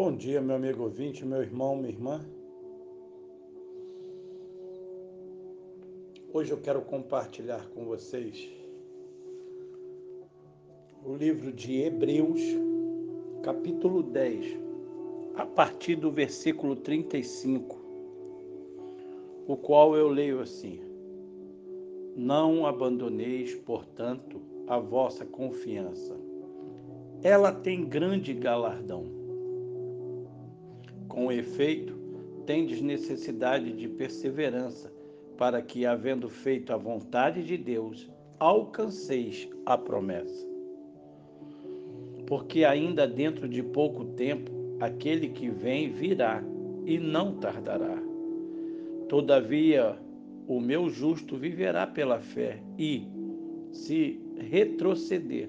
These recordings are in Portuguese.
Bom dia, meu amigo ouvinte, meu irmão, minha irmã. Hoje eu quero compartilhar com vocês o livro de Hebreus, capítulo 10, a partir do versículo 35, o qual eu leio assim: Não abandoneis, portanto, a vossa confiança. Ela tem grande galardão com efeito, tendes necessidade de perseverança, para que, havendo feito a vontade de Deus, alcanceis a promessa. Porque ainda dentro de pouco tempo, aquele que vem virá e não tardará. Todavia, o meu justo viverá pela fé, e, se retroceder,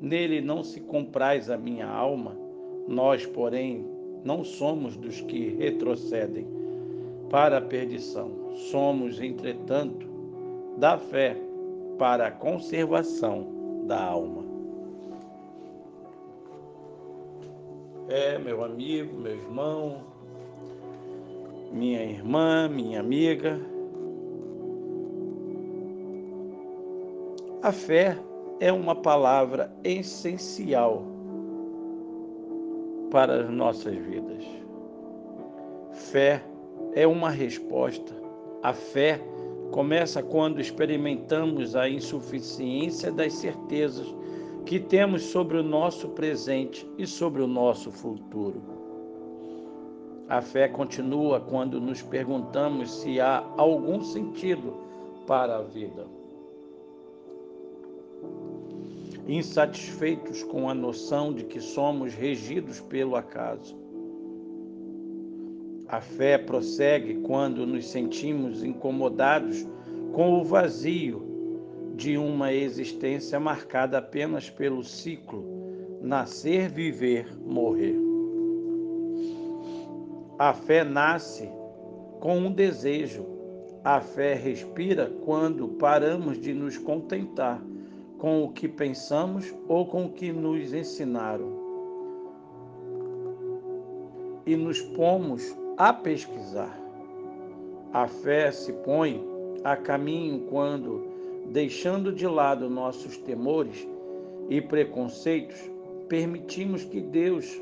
nele não se compraz a minha alma, nós, porém, não somos dos que retrocedem para a perdição. Somos, entretanto, da fé para a conservação da alma. É, meu amigo, meu irmão, minha irmã, minha amiga. A fé é uma palavra essencial para as nossas vidas. Fé é uma resposta. A fé começa quando experimentamos a insuficiência das certezas que temos sobre o nosso presente e sobre o nosso futuro. A fé continua quando nos perguntamos se há algum sentido para a vida insatisfeitos com a noção de que somos regidos pelo acaso. A fé prossegue quando nos sentimos incomodados com o vazio de uma existência marcada apenas pelo ciclo nascer, viver, morrer. A fé nasce com um desejo. A fé respira quando paramos de nos contentar com o que pensamos ou com o que nos ensinaram. E nos pomos a pesquisar. A fé se põe a caminho quando, deixando de lado nossos temores e preconceitos, permitimos que Deus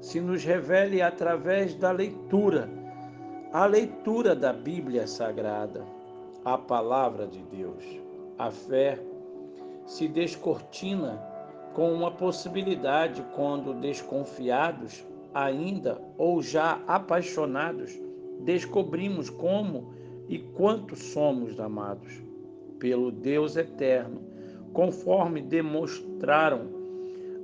se nos revele através da leitura, a leitura da Bíblia Sagrada, a palavra de Deus. A fé se descortina com uma possibilidade quando desconfiados, ainda ou já apaixonados, descobrimos como e quanto somos amados pelo Deus eterno, conforme demonstraram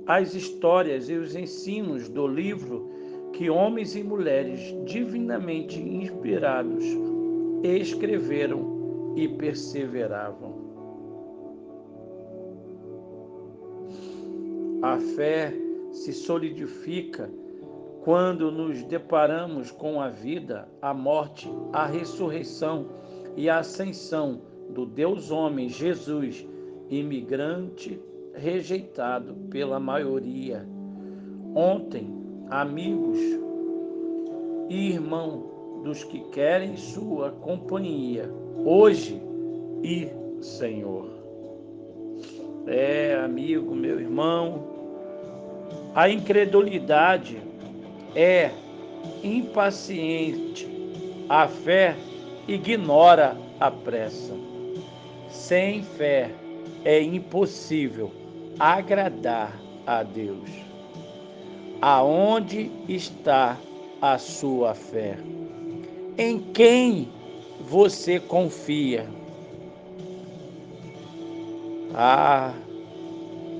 as histórias e os ensinos do livro que homens e mulheres divinamente inspirados escreveram e perseveravam. A fé se solidifica quando nos deparamos com a vida, a morte, a ressurreição e a ascensão do Deus homem Jesus, imigrante rejeitado pela maioria. Ontem, amigos e irmão dos que querem sua companhia, hoje e Senhor. É, amigo, meu irmão, a incredulidade é impaciente, a fé ignora a pressa. Sem fé é impossível agradar a Deus. Aonde está a sua fé? Em quem você confia? Ah,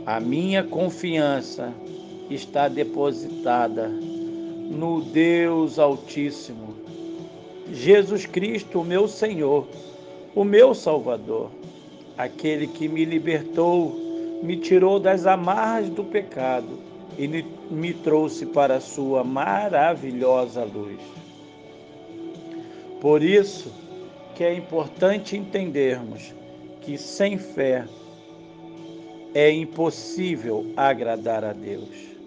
a minha confiança está depositada no Deus Altíssimo, Jesus Cristo, o meu Senhor, o meu Salvador, aquele que me libertou, me tirou das amarras do pecado e me trouxe para a sua maravilhosa luz. Por isso que é importante entendermos que sem fé é impossível agradar a Deus.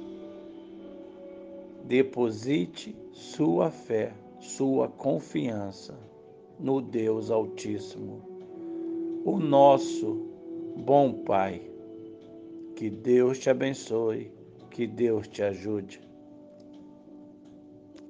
Deposite sua fé, sua confiança no Deus Altíssimo, o nosso bom Pai. Que Deus te abençoe, que Deus te ajude.